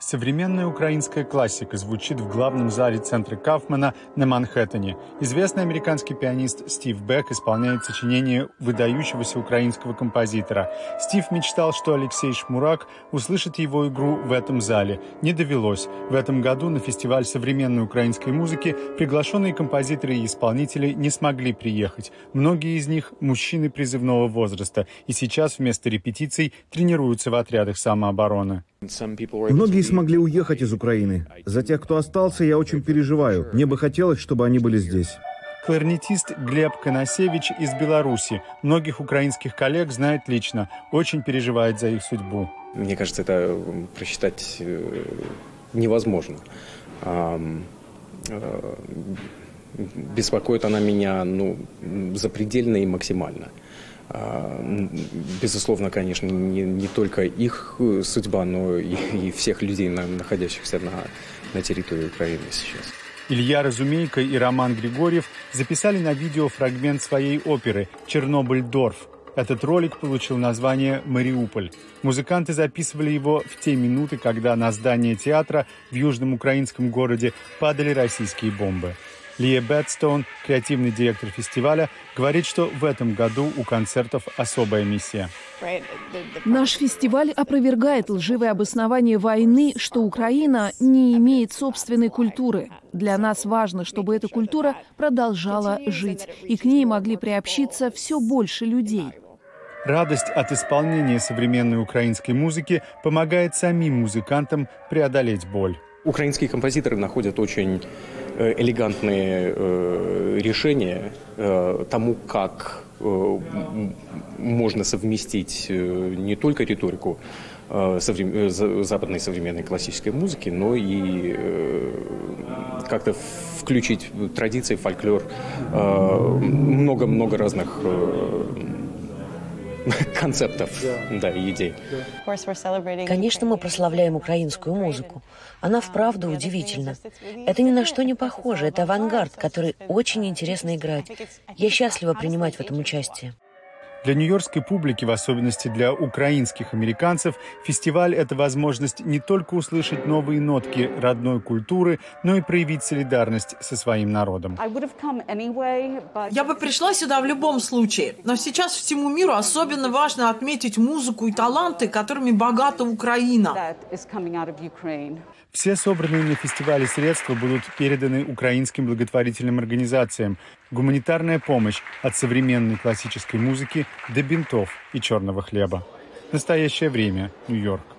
Современная украинская классика звучит в главном зале центра Кафмана на Манхэттене. Известный американский пианист Стив Бек исполняет сочинение выдающегося украинского композитора. Стив мечтал, что Алексей Шмурак услышит его игру в этом зале. Не довелось. В этом году на фестиваль современной украинской музыки приглашенные композиторы и исполнители не смогли приехать. Многие из них – мужчины призывного возраста, и сейчас вместо репетиций тренируются в отрядах самообороны. Многие смогли уехать из Украины. За тех, кто остался, я очень переживаю. Мне бы хотелось, чтобы они были здесь. Кларнетист Глеб Коносевич из Беларуси. Многих украинских коллег знает лично. Очень переживает за их судьбу. Мне кажется, это просчитать э, невозможно. Беспокоит она меня ну, запредельно и максимально. А, безусловно, конечно, не, не только их э, судьба, но и, и всех людей, находящихся на, на территории Украины сейчас. Илья Разумейко и Роман Григорьев записали на видео фрагмент своей оперы «Чернобыль-Дорф». Этот ролик получил название «Мариуполь». Музыканты записывали его в те минуты, когда на здание театра в южном украинском городе падали российские бомбы. Лия Бэтстоун, креативный директор фестиваля, говорит, что в этом году у концертов особая миссия. Наш фестиваль опровергает лживое обоснование войны, что Украина не имеет собственной культуры. Для нас важно, чтобы эта культура продолжала жить, и к ней могли приобщиться все больше людей. Радость от исполнения современной украинской музыки помогает самим музыкантам преодолеть боль. Украинские композиторы находят очень элегантные э, решения э, тому, как можно совместить не только риторику западной современной классической музыки, но и как-то включить традиции, фольклор, много-много разных концептов, да, и идей. Конечно, мы прославляем украинскую музыку. Она вправду удивительна. Это ни на что не похоже. Это авангард, который очень интересно играть. Я счастлива принимать в этом участие. Для нью-йоркской публики, в особенности для украинских американцев, фестиваль – это возможность не только услышать новые нотки родной культуры, но и проявить солидарность со своим народом. Я бы пришла сюда в любом случае, но сейчас всему миру особенно важно отметить музыку и таланты, которыми богата Украина. Все собранные на фестивале средства будут переданы украинским благотворительным организациям. Гуманитарная помощь от современной классической музыки до бинтов и черного хлеба. Настоящее время. Нью-Йорк.